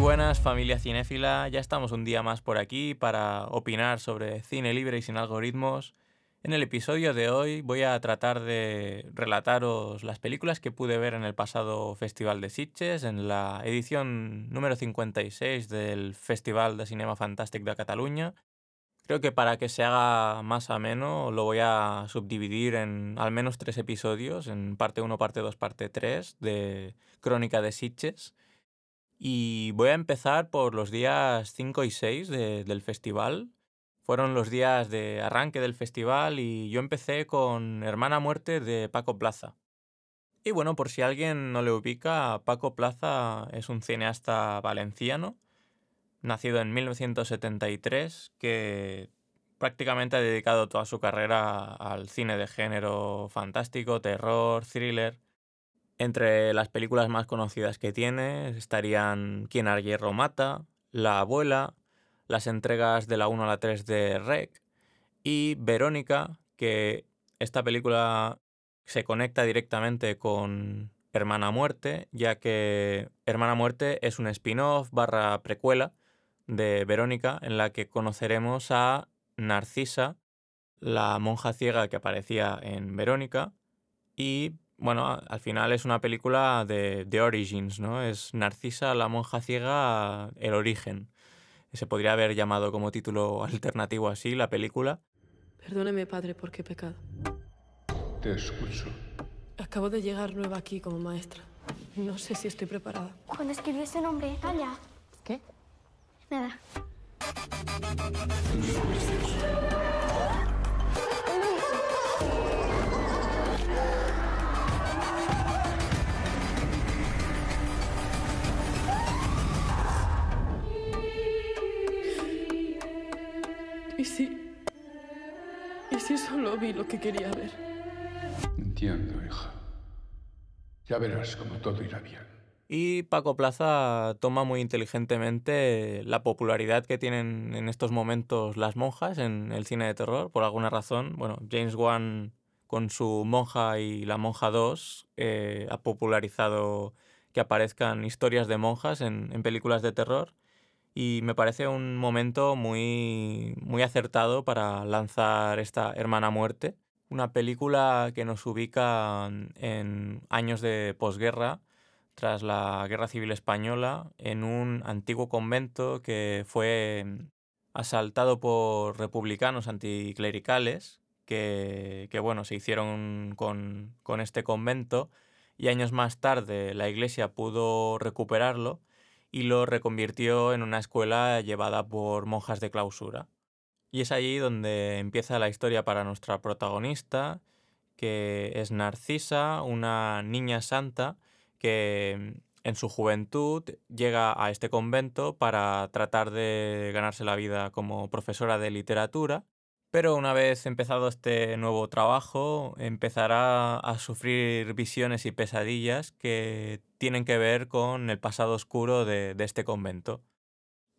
buenas familia cinéfila, ya estamos un día más por aquí para opinar sobre cine libre y sin algoritmos. En el episodio de hoy voy a tratar de relataros las películas que pude ver en el pasado Festival de Sitges, en la edición número 56 del Festival de Cinema Fantàstic de Cataluña. Creo que para que se haga más ameno lo voy a subdividir en al menos tres episodios, en parte 1, parte 2, parte 3 de Crónica de Sitges. Y voy a empezar por los días 5 y 6 de- del festival. Fueron los días de arranque del festival y yo empecé con Hermana Muerte de Paco Plaza. Y bueno, por si alguien no le ubica, Paco Plaza es un cineasta valenciano, nacido en 1973, que prácticamente ha dedicado toda su carrera al cine de género fantástico, terror, thriller. Entre las películas más conocidas que tiene estarían Quien al hierro mata, La abuela, las entregas de la 1 a la 3 de Rec y Verónica, que esta película se conecta directamente con Hermana Muerte, ya que Hermana Muerte es un spin-off barra precuela de Verónica en la que conoceremos a Narcisa, la monja ciega que aparecía en Verónica y bueno, al final es una película de, de Origins, ¿no? Es Narcisa, la monja ciega, el origen. Se podría haber llamado como título alternativo así la película. Perdóneme, padre, porque he pecado. Te escucho. Acabo de llegar nueva aquí como maestra. No sé si estoy preparada. Cuando escribió ese nombre, calla. ¿Qué? Nada. Solo vi lo que quería ver? Entiendo, hija. Ya verás cómo todo irá bien. Y Paco Plaza toma muy inteligentemente la popularidad que tienen en estos momentos las monjas en el cine de terror, por alguna razón. Bueno, James Wan con su Monja y la Monja 2 eh, ha popularizado que aparezcan historias de monjas en, en películas de terror y me parece un momento muy, muy acertado para lanzar esta Hermana Muerte, una película que nos ubica en años de posguerra, tras la Guerra Civil Española, en un antiguo convento que fue asaltado por republicanos anticlericales que, que, bueno, se hicieron con, con este convento y años más tarde la iglesia pudo recuperarlo y lo reconvirtió en una escuela llevada por monjas de clausura. Y es allí donde empieza la historia para nuestra protagonista, que es Narcisa, una niña santa que en su juventud llega a este convento para tratar de ganarse la vida como profesora de literatura, pero una vez empezado este nuevo trabajo empezará a sufrir visiones y pesadillas que tienen que ver con el pasado oscuro de, este convento.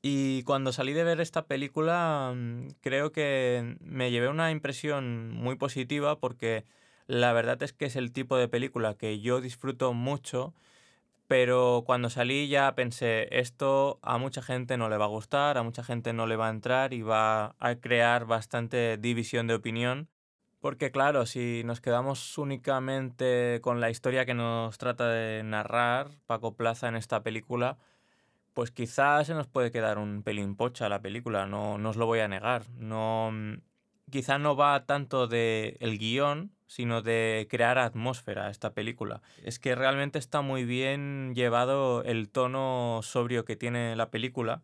Y cuando salí de ver esta película mm, creo que me llevé una impresión muy positiva porque la verdad es que es el tipo de película que yo disfruto mucho, pero cuando salí ya pensé, esto a mucha gente no le va a gustar, a mucha gente no le va a entrar y va a crear bastante división de opinión. Porque claro, si nos quedamos únicamente con la historia que nos trata de narrar Paco Plaza en esta película, pues quizás se nos puede quedar un pelín pocha la película, no, no os lo voy a negar. No, quizá no va tanto de el guion, sino de crear atmósfera esta película. Es que realmente está muy bien llevado el tono sobrio que tiene la película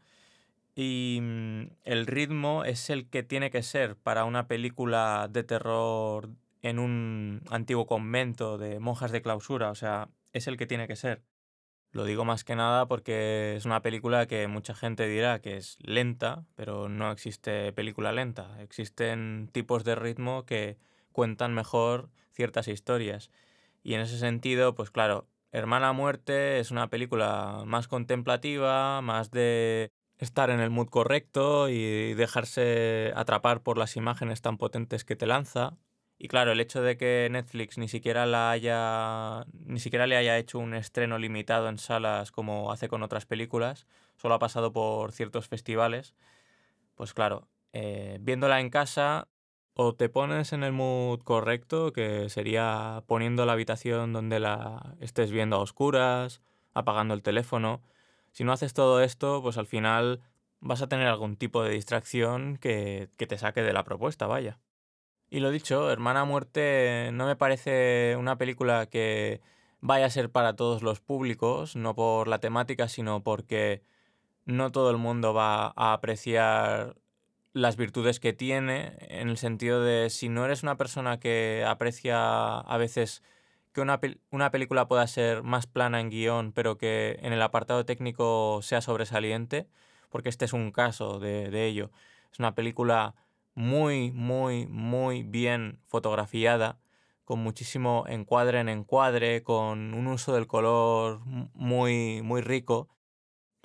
y mm, el ritmo es el que tiene que ser para una película de terror en un antiguo convento de monjas de clausura, o sea, es el que tiene que ser. Lo digo más que nada porque es una película que mucha gente dirá que es lenta, pero no existe película lenta. Existen tipos de ritmo que cuentan mejor ciertas historias. Y en ese sentido, pues claro, Hermana Muerte es una película más contemplativa, más de estar en el mood correcto y dejarse atrapar por las imágenes tan potentes que te lanza. Y claro, el hecho de que Netflix ni siquiera la haya ni siquiera le haya hecho un estreno limitado en salas como hace con otras películas, solo ha pasado por ciertos festivales, pues claro, eh, viéndola en casa o te pones en el mood correcto, que sería poniendo la habitación donde la estés viendo a oscuras, apagando el teléfono. Si no haces todo esto, pues al final vas a tener algún tipo de distracción que, que te saque de la propuesta, vaya. Y lo dicho, Hermana Muerte no me parece una película que vaya a ser para todos los públicos, no por la temática, sino porque no todo el mundo va a apreciar las virtudes que tiene, en el sentido de si no eres una persona que aprecia a veces que una, una película pueda ser más plana en guion, pero que en el apartado técnico sea sobresaliente, porque este es un caso de, de ello. Es una película muy, muy, muy bien fotografiada, con muchísimo encuadre en encuadre, con un uso del color muy, muy rico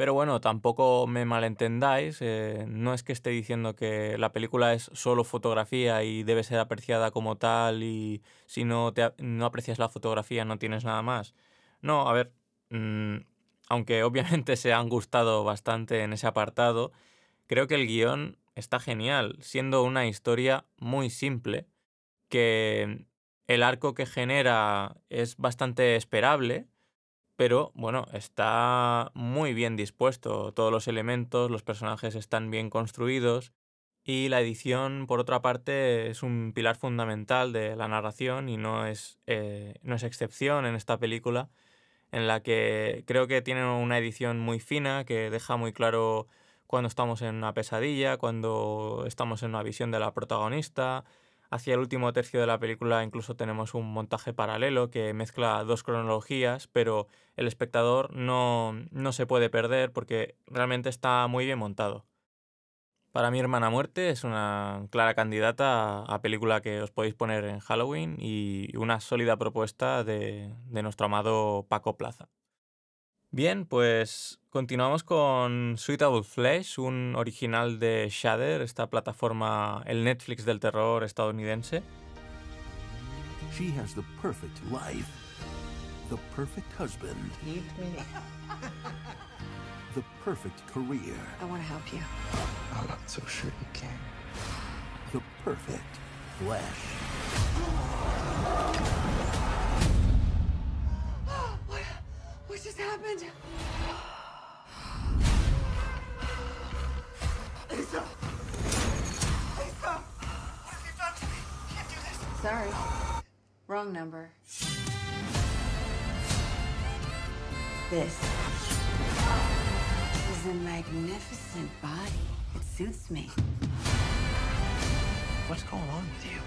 pero bueno, tampoco me malentendáis, eh, no es que esté diciendo que la película es solo fotografía y debe ser apreciada como tal y si no, te, no aprecias la fotografía no tienes nada más. No, a ver, mmm, aunque obviamente se han gustado bastante en ese apartado, creo que el guion está genial, siendo una historia muy simple, que el arco que genera es bastante esperable, pero bueno, está muy bien dispuesto. Todos los elementos, los personajes están bien construidos y la edición, por otra parte, es un pilar fundamental de la narración y no es, eh, no es excepción en esta película, en la que creo que tiene una edición muy fina que deja muy claro cuando estamos en una pesadilla, cuando estamos en una visión de la protagonista, Hacia el último tercio de la película incluso tenemos un montaje paralelo que mezcla dos cronologías, pero el espectador no, no se puede perder porque realmente está muy bien montado. Para mi hermana muerte es una clara candidata a película que os podéis poner en Halloween y una sólida propuesta de, de nuestro amado Paco Plaza. Bien, pues continuamos con Suitable Flesh, un original de Shudder, esta plataforma, el Netflix del terror estadounidense. She has the perfect life, the perfect husband, the perfect career, I want to help you. I'm not so sure you can. the perfect flesh. What just happened? Lisa! Lisa! What have you done to me? Can't do this. Sorry. Wrong number. This is a magnificent body. It suits me. What's going on with you?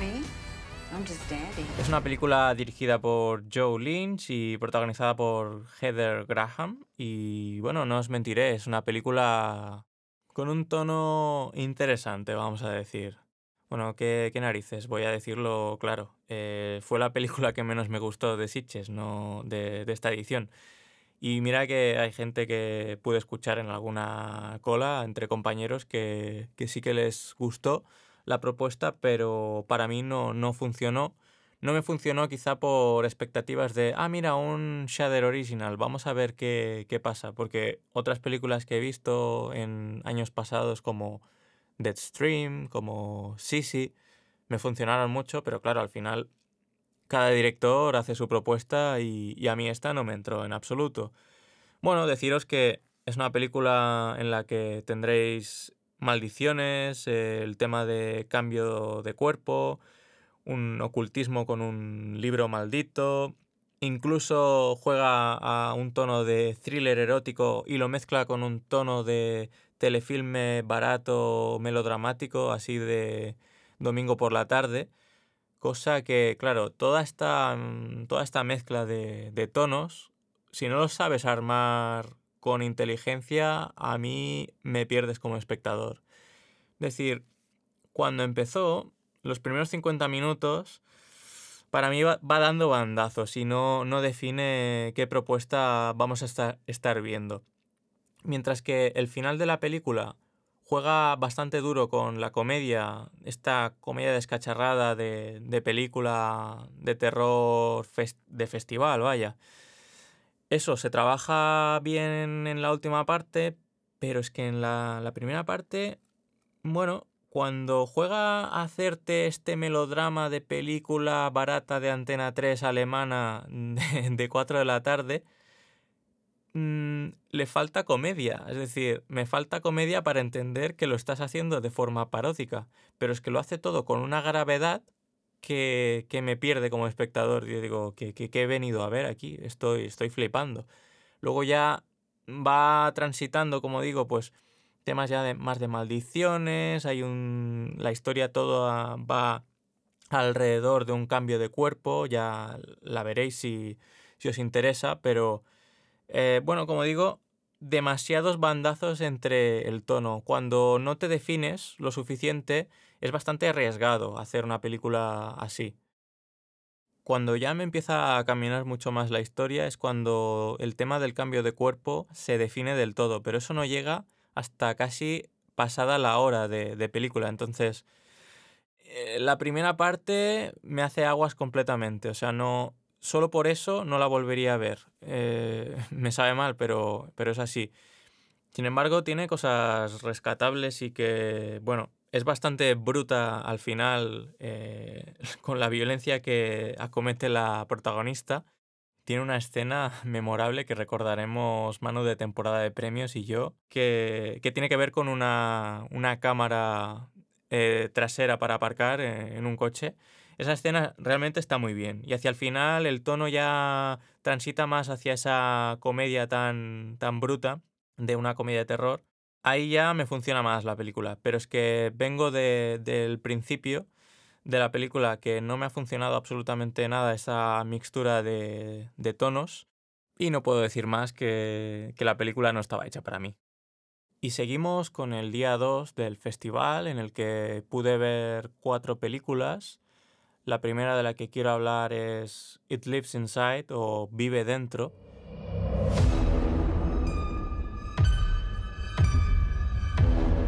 Me? Es una película dirigida por Joe Lynch y protagonizada por Heather Graham. Y bueno, no os mentiré, es una película con un tono interesante, vamos a decir. Bueno, ¿qué, qué narices? Voy a decirlo claro. Eh, fue la película que menos me gustó de Sitches, no de, de esta edición. Y mira que hay gente que pude escuchar en alguna cola entre compañeros que, que sí que les gustó la propuesta, pero para mí no, no funcionó. No me funcionó quizá por expectativas de, ah, mira, un Shader Original, vamos a ver qué, qué pasa. Porque otras películas que he visto en años pasados como Deadstream, como Sisi, me funcionaron mucho, pero claro, al final cada director hace su propuesta y, y a mí esta no me entró en absoluto. Bueno, deciros que es una película en la que tendréis maldiciones, eh, el tema de cambio de cuerpo, un ocultismo con un libro maldito, incluso juega a un tono de thriller erótico y lo mezcla con un tono de telefilme barato, melodramático, así de domingo por la tarde. Cosa que, claro, toda esta, toda esta mezcla de, de tonos, si no lo sabes armar con inteligencia, a mí me pierdes como espectador. Es decir, cuando empezó, los primeros 50 minutos, para mí va, dando bandazos y no, no define qué propuesta vamos a estar, viendo. Mientras que el final de la película juega bastante duro con la comedia, esta comedia descacharrada de, película de terror de festival, vaya. Eso se trabaja bien en la última parte, pero es que en la, primera parte, bueno, cuando juega a hacerte este melodrama de película barata de Antena 3 alemana de, de 4 de la tarde, mm, le falta comedia. Es decir, me falta comedia para entender que lo estás haciendo de forma paródica, pero es que lo hace todo con una gravedad que, que me pierde como espectador. Yo digo, ¿qué, qué, qué he venido a ver aquí? Estoy, estoy flipando. Luego ya va transitando, como digo, pues temas ya de, más de maldiciones, hay un... la historia toda va alrededor de un cambio de cuerpo, ya la veréis si, si os interesa, pero eh, bueno, como digo, demasiados bandazos entre el tono. Cuando no te defines lo suficiente, es bastante arriesgado hacer una película así. Cuando ya me empieza a caminar mucho más la historia es cuando el tema del cambio de cuerpo se define del todo, pero eso no llega hasta casi pasada la hora de, película. Entonces, eh, la primera parte me hace aguas completamente. O sea, no. Solo por eso no la volvería a ver. Eh, me sabe mal, pero, pero es así. Sin embargo, tiene cosas rescatables y que, bueno, es bastante bruta al final eh, con la violencia que acomete la protagonista tiene una escena memorable que recordaremos Manu de temporada de premios y yo, que, que tiene que ver con una, una cámara eh, trasera para aparcar eh, en un coche. Esa escena realmente está muy bien. Y hacia el final el tono ya transita más hacia esa comedia tan, tan bruta de una comedia de terror. Ahí ya me funciona más la película. Pero es que vengo de, del principio de la película que no me ha funcionado absolutamente nada esa mixtura de, de tonos y no puedo decir más que, que la película no estaba hecha para mí. Y seguimos con el día 2 del festival en el que pude ver cuatro películas. La primera de la que quiero hablar es It Lives Inside o Vive Dentro.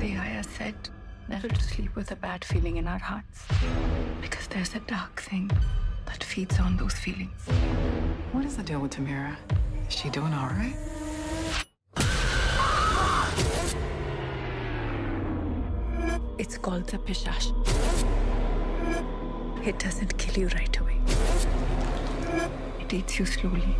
The Aya said never to sleep with a bad feeling in our hearts. Because there's a dark thing that feeds on those feelings. What is the deal with Tamira? Is she doing all right? It's called the Pishash. It doesn't kill you right away. It eats you slowly.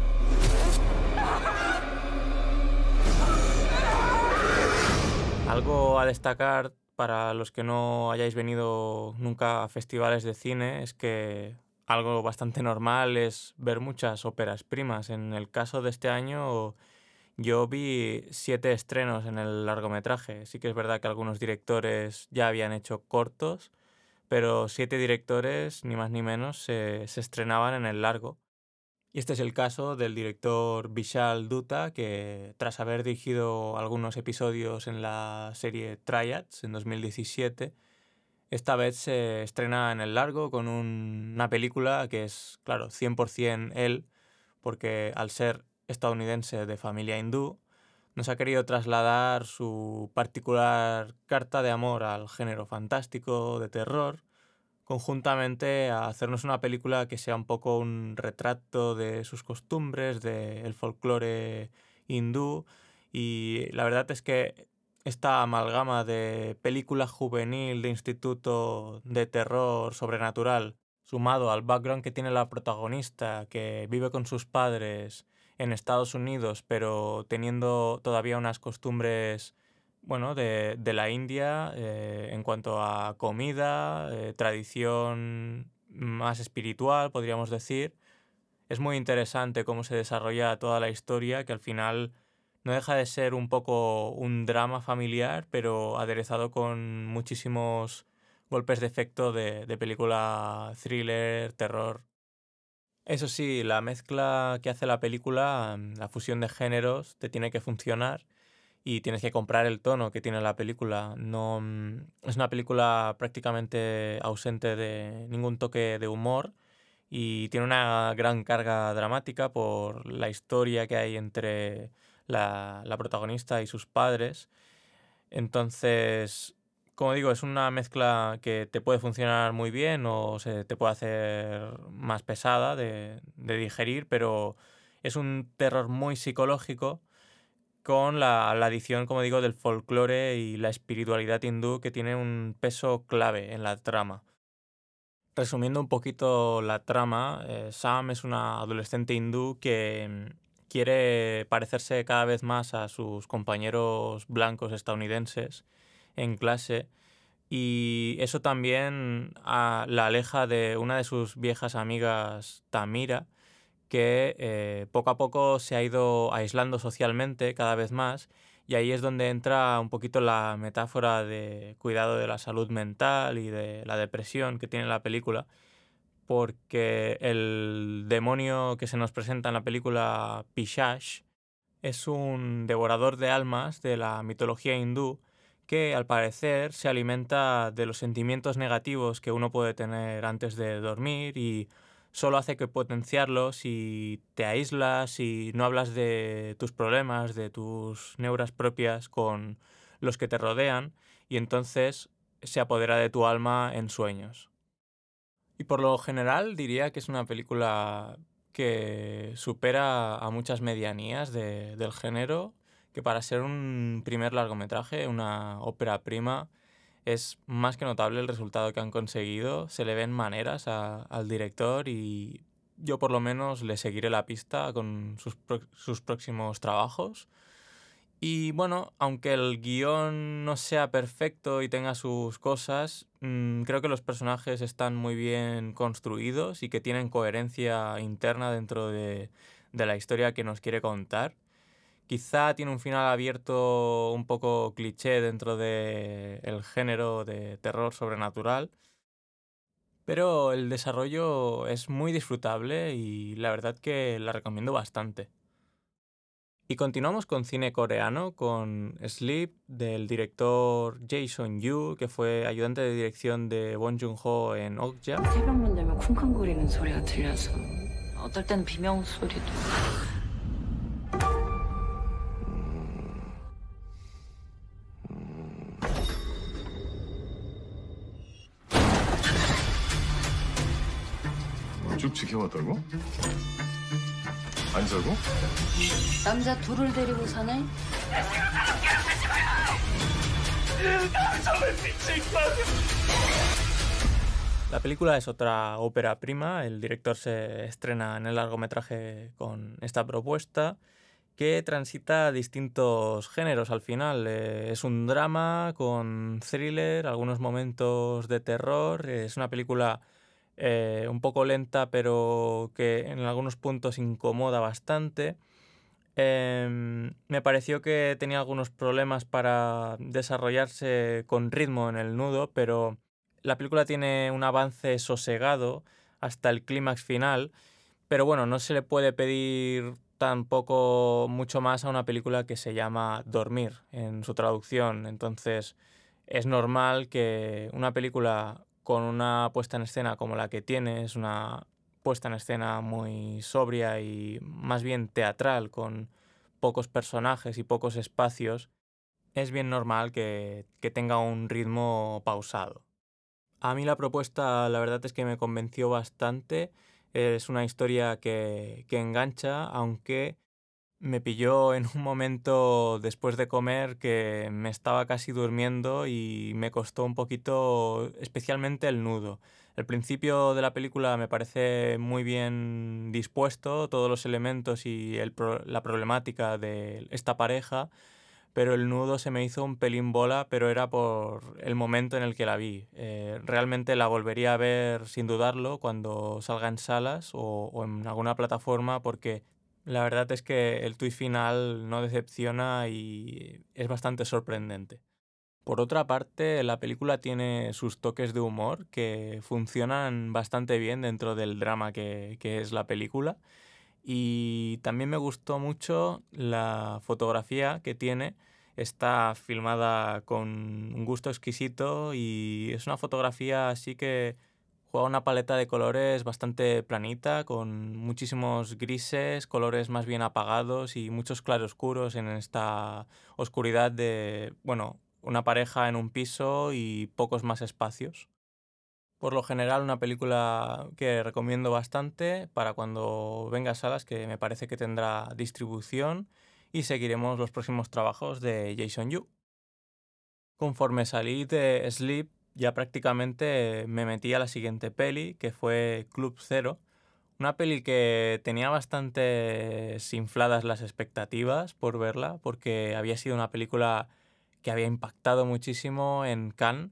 Algo a destacar para los que no hayáis venido nunca a festivales de cine es que algo bastante normal es ver muchas óperas primas. En el caso de este año yo vi siete estrenos en el largometraje. Sí que es verdad que algunos directores ya habían hecho cortos, pero siete directores, ni más ni menos, se, estrenaban en el largo. Y este es el caso del director Vishal Dutta, que tras haber dirigido algunos episodios en la serie Triads en 2017, esta vez se estrena en el largo con un- una película que es, claro, 100% él, porque al ser estadounidense de familia hindú, nos ha querido trasladar su particular carta de amor al género fantástico, de terror, conjuntamente a hacernos una película que sea un poco un retrato de sus costumbres, del folclore hindú. Y la verdad es que esta amalgama de película juvenil, de instituto, de terror sobrenatural, sumado al background que tiene la protagonista, que vive con sus padres en Estados Unidos, pero teniendo todavía unas costumbres bueno, de, de la India eh, en cuanto a comida, eh, tradición más espiritual, podríamos decir. Es muy interesante cómo se desarrolla toda la historia, que al final no deja de ser un poco un drama familiar, pero aderezado con muchísimos golpes de efecto de, de película thriller, terror. Eso sí, la mezcla que hace la película, mm, la fusión de géneros, te tiene que funcionar y tienes que comprar el tono que tiene la película. No mm, es una película prácticamente ausente de ningún toque de humor y tiene una gran carga dramática por la historia que hay entre la, la protagonista y sus padres. Entonces, como digo, es una mezcla que te puede funcionar muy bien o se te puede hacer más pesada de, de digerir, pero Es un terror muy psicológico con la, la adición, como digo, del folclore y la espiritualidad hindú que tiene un peso clave en la trama. Resumiendo un poquito la trama, eh, Sam es una adolescente hindú que mm, quiere parecerse cada vez más a sus compañeros blancos estadounidenses en clase y eso también ah, la aleja de una de sus viejas amigas, Tamira, que eh, poco a poco se ha ido aislando socialmente cada vez más y ahí es donde entra un poquito la metáfora de cuidado de la salud mental y de la depresión que tiene la película, porque el demonio que se nos presenta en la película Pishash es un devorador de almas de la mitología hindú que al parecer se alimenta de los sentimientos negativos que uno puede tener antes de dormir y solo hace que potenciarlos si te aíslas y no hablas de tus problemas, de tus neuras propias con los que te rodean y entonces se apodera de tu alma en sueños. Y por lo general diría que es una película que supera a muchas medianías del género, que para ser un primer largometraje, una ópera prima, es más que notable el resultado que han conseguido. Se le ven maneras al director y yo por lo menos le seguiré la pista con sus, sus próximos trabajos. Y bueno, aunque el guion no sea perfecto y tenga sus cosas, mm, creo que los personajes están muy bien construidos y que tienen coherencia interna dentro de, de la historia que nos quiere contar. Quizá tiene un final abierto un poco cliché dentro del género de terror sobrenatural, pero el desarrollo es muy disfrutable y la verdad que la recomiendo bastante. Y continuamos con cine coreano, con Sleep, del director Jason Yu, que fue ayudante de dirección de Won Joon-ho en Okja. 쭉 지켜봤다고? 안 자고? 남자 둘을 데리고 사네? La película es otra ópera prima, el director se estrena en el largometraje con esta propuesta que transita distintos géneros al final. Eh, es un drama con thriller, algunos momentos de terror, es una película eh, un poco lenta pero que en algunos puntos incomoda bastante. Em, me pareció que tenía algunos problemas para desarrollarse con ritmo en el nudo, pero la película tiene un avance sosegado hasta el clímax final, pero bueno, no se le puede pedir tampoco mucho más a una película que se llama Dormir en su traducción, entonces es normal que una película con una puesta en escena como la que tiene, es una puesta en escena muy sobria y más bien teatral, con pocos personajes y pocos espacios, es bien normal que, tenga un ritmo pausado. A mí la propuesta la verdad es que me convenció bastante, es una historia que engancha, aunque me pilló en un momento después de comer que me estaba casi durmiendo y me costó un poquito, especialmente el nudo. El principio de la película me parece muy bien dispuesto, todos los elementos y la problemática de esta pareja, pero el nudo se me hizo un pelín bola, pero era por el momento en el que la vi. Eh, realmente la volvería a ver sin dudarlo cuando salga en salas o en alguna plataforma porque la verdad es que el tuit final no decepciona y es bastante sorprendente. Por otra parte, la película tiene sus toques de humor que funcionan bastante bien dentro del drama que, que es la película. Y también me gustó mucho la fotografía que tiene. Está filmada con un gusto exquisito y es una fotografía así que Juega una paleta de colores bastante planita, con muchísimos grises, colores más bien apagados y muchos claroscuros en esta oscuridad de, bueno, una pareja en un piso y pocos más espacios. Por lo general, una película que recomiendo bastante para cuando venga a salas, que me parece que tendrá distribución y seguiremos los próximos trabajos de Jason Yu. Conforme salí de Sleep, ya prácticamente me metí a la siguiente peli, que fue Club Zero. Una peli que tenía bastante infladas las expectativas por verla, porque había sido una película que había impactado muchísimo en Cannes.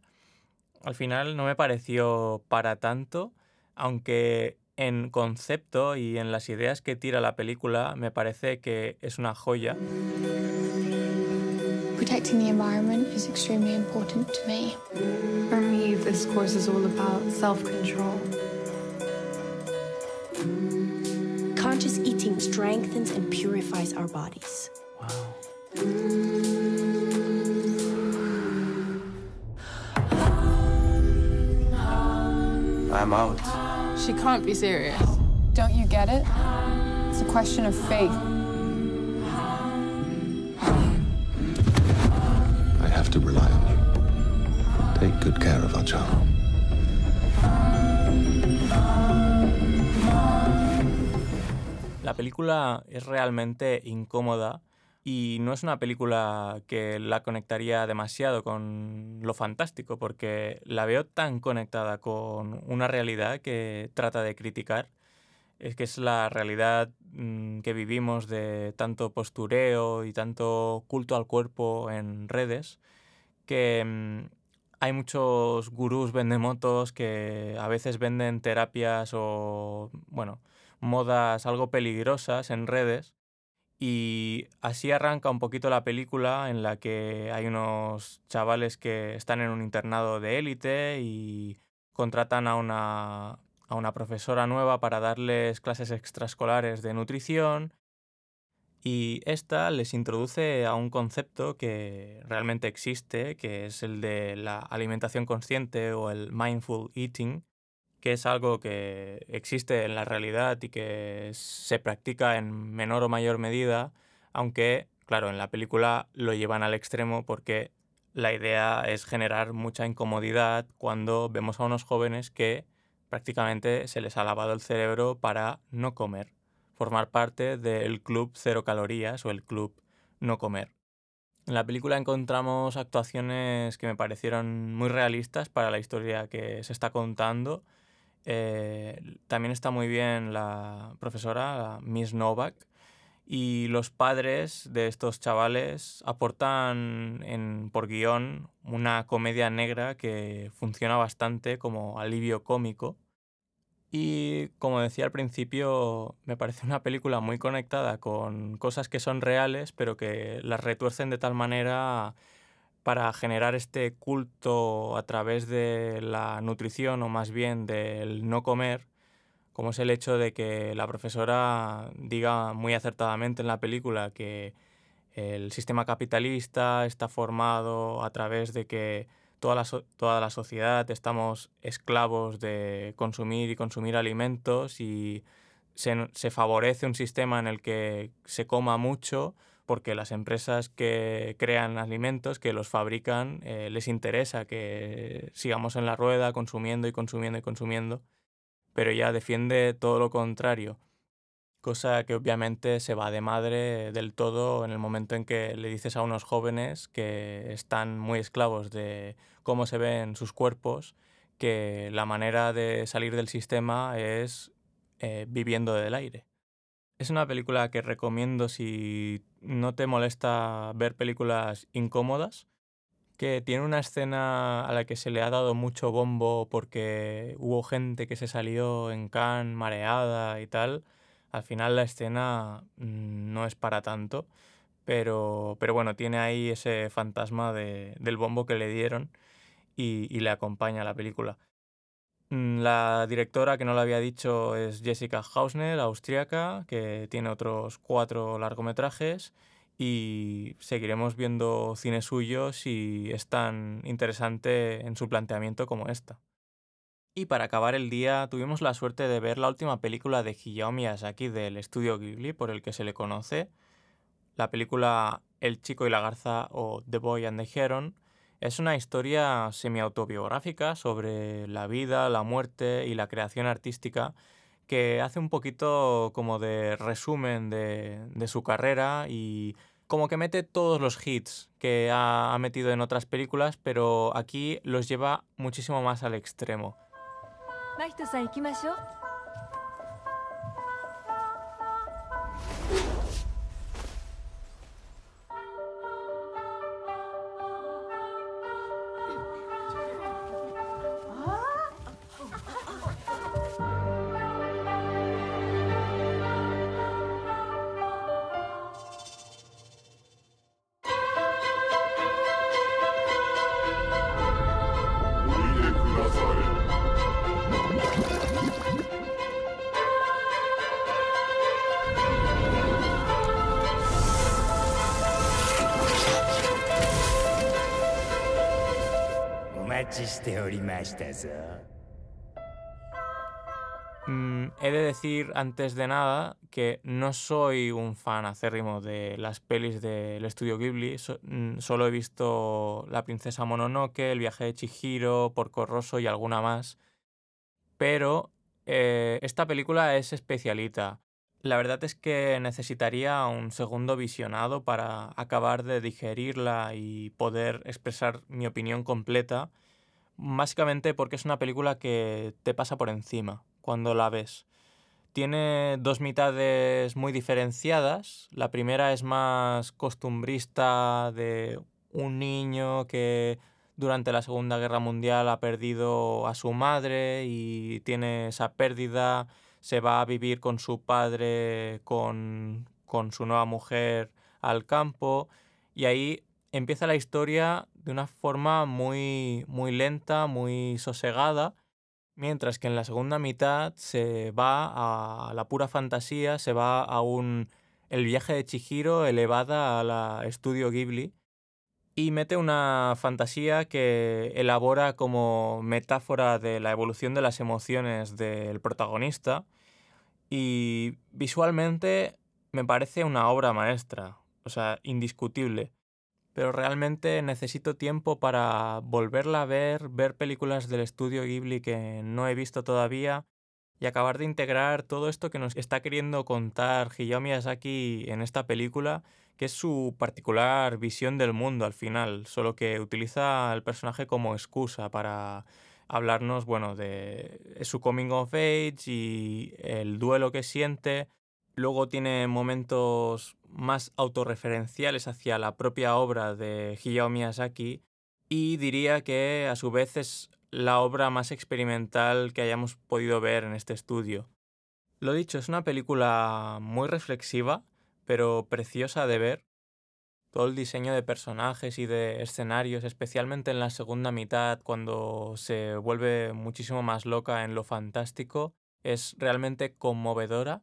Al final no me pareció para tanto, aunque en concepto y en las ideas que tira la película me parece que es una joya. Protecting the environment is extremely important to me. For me, this course is all about self-control. Conscious eating strengthens and purifies our bodies. Wow. I'm out. She can't be serious. Don't you get it? It's a question of faith. La película es realmente incómoda y no es una película que la conectaría demasiado con lo fantástico, porque la veo tan conectada con una realidad que trata de criticar. Es que es la realidad mm, que vivimos de tanto postureo y tanto culto al cuerpo en redes, que mm, hay muchos gurús vendemotos que a veces venden terapias o, bueno, modas algo peligrosas en redes y así arranca un poquito la película en la que hay unos chavales que están en un internado de élite y contratan a una, a una profesora nueva para darles clases extraescolares de nutrición. Y esta les introduce a un concepto que realmente existe, que es el de la alimentación consciente o el mindful eating, que es algo que existe en la realidad y que se practica en menor o mayor medida, aunque, claro, en la película lo llevan al extremo porque la idea es generar mucha incomodidad cuando vemos a unos jóvenes que prácticamente se les ha lavado el cerebro para no comer, formar parte del club cero calorías o el club no comer. En la película encontramos actuaciones que me parecieron muy realistas para la historia que se está contando eh, también está muy bien la profesora, Miss Novak, y los padres de estos chavales aportan en, por guion una comedia negra que funciona bastante como alivio cómico. Y como decía al principio, me parece una película muy conectada con cosas que son reales, pero que las retuercen de tal manera para generar este culto a través de la nutrición o más bien del no comer, como es el hecho de que la profesora diga muy acertadamente en la película que el sistema capitalista está formado a través de que toda la, toda la sociedad estamos esclavos de consumir y consumir alimentos y se, se favorece un sistema en el que se coma mucho porque las empresas que crean alimentos, que los fabrican, eh, les interesa que sigamos en la rueda consumiendo y consumiendo y consumiendo, pero ella defiende todo lo contrario, cosa que obviamente se va de madre del todo en el momento en que le dices a unos jóvenes que están muy esclavos de cómo se ven sus cuerpos, que la manera de salir del sistema es eh, viviendo del aire. Es una película que recomiendo si no te molesta ver películas incómodas, que tiene una escena a la que se le ha dado mucho bombo porque hubo gente que se salió en can mareada y tal. Al final la escena mm, no es para tanto, pero, pero bueno, tiene ahí ese fantasma de, del bombo que le dieron y, y le acompaña a la película. Mm, la directora, que no lo había dicho, es Jessica Hausner, austríaca, que tiene otros cuatro largometrajes y seguiremos viendo cine suyo si es tan interesante en su planteamiento como esta. Y para acabar el día, tuvimos la suerte de ver la última película de Hayao Miyazaki del estudio Ghibli, por el que se le conoce, la película El chico y la garza o The Boy and the Heron, Es una historia semi-autobiográfica sobre la vida, la muerte y la creación artística que hace un poquito como de resumen de, de su carrera y como que mete todos los hits que ha, ha metido en otras películas, pero aquí los lleva muchísimo más al extremo. マヒトさん行きましょう Mm, he de decir antes de nada que no soy un fan acérrimo de las pelis del estudio Ghibli. So- mm, solo he visto La princesa Mononoke, El viaje de Chihiro, Porco Rosso y alguna más. Pero eh, esta película es especialita. La verdad es que necesitaría un segundo visionado para acabar de digerirla y poder expresar mi opinión completa. Básicamente porque es una película que te pasa por encima cuando la ves. Tiene dos mitades muy diferenciadas. La primera es más costumbrista de un niño que durante la Segunda Guerra Mundial ha perdido a su madre y tiene esa pérdida, se va a vivir con su padre, con, con su nueva mujer al campo y ahí empieza la historia de una forma muy, muy lenta, muy sosegada, mientras que en la segunda mitad se va a la pura fantasía, se va a un el viaje de Chihiro elevada a la estudio Ghibli y mete una fantasía que elabora como metáfora de la evolución de las emociones del protagonista y visualmente me parece una obra maestra, o sea, indiscutible. Pero realmente necesito tiempo para volverla a ver, ver películas del estudio Ghibli que no he visto todavía y acabar de integrar todo esto que nos está queriendo contar Hayao Miyazaki en esta película, que es su particular visión del mundo al final, solo que utiliza al personaje como excusa para hablarnos, bueno, de su coming of age y el duelo que siente. Luego tiene momentos más autorreferenciales hacia la propia obra de Hayao Miyazaki y diría que a su vez es la obra más experimental que hayamos podido ver en este estudio. Lo dicho, es una película muy reflexiva, pero preciosa de ver. Todo el diseño de personajes y de escenarios, especialmente en la segunda mitad, cuando se vuelve muchísimo más loca en lo fantástico, es realmente conmovedora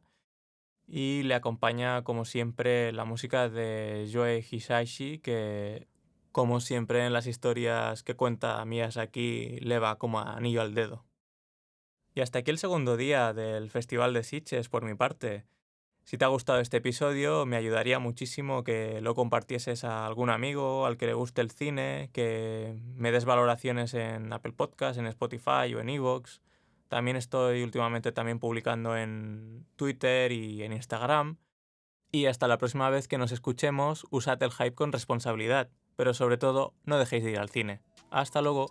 y le acompaña como siempre la música de Joe Hisaishi que como siempre en las historias que cuenta Miyazaki le va como anillo al dedo. Y hasta aquí el segundo día del Festival de Sitges por mi parte. Si te ha gustado este episodio, me ayudaría muchísimo que lo compartieses a algún amigo al que le guste el cine, que me des valoraciones en Apple Podcasts, en Spotify o en Evox. También estoy últimamente también publicando en Twitter y en Instagram. Y hasta la próxima vez que nos escuchemos, usad el hype con responsabilidad, pero sobre todo no dejéis de ir al cine. Hasta luego.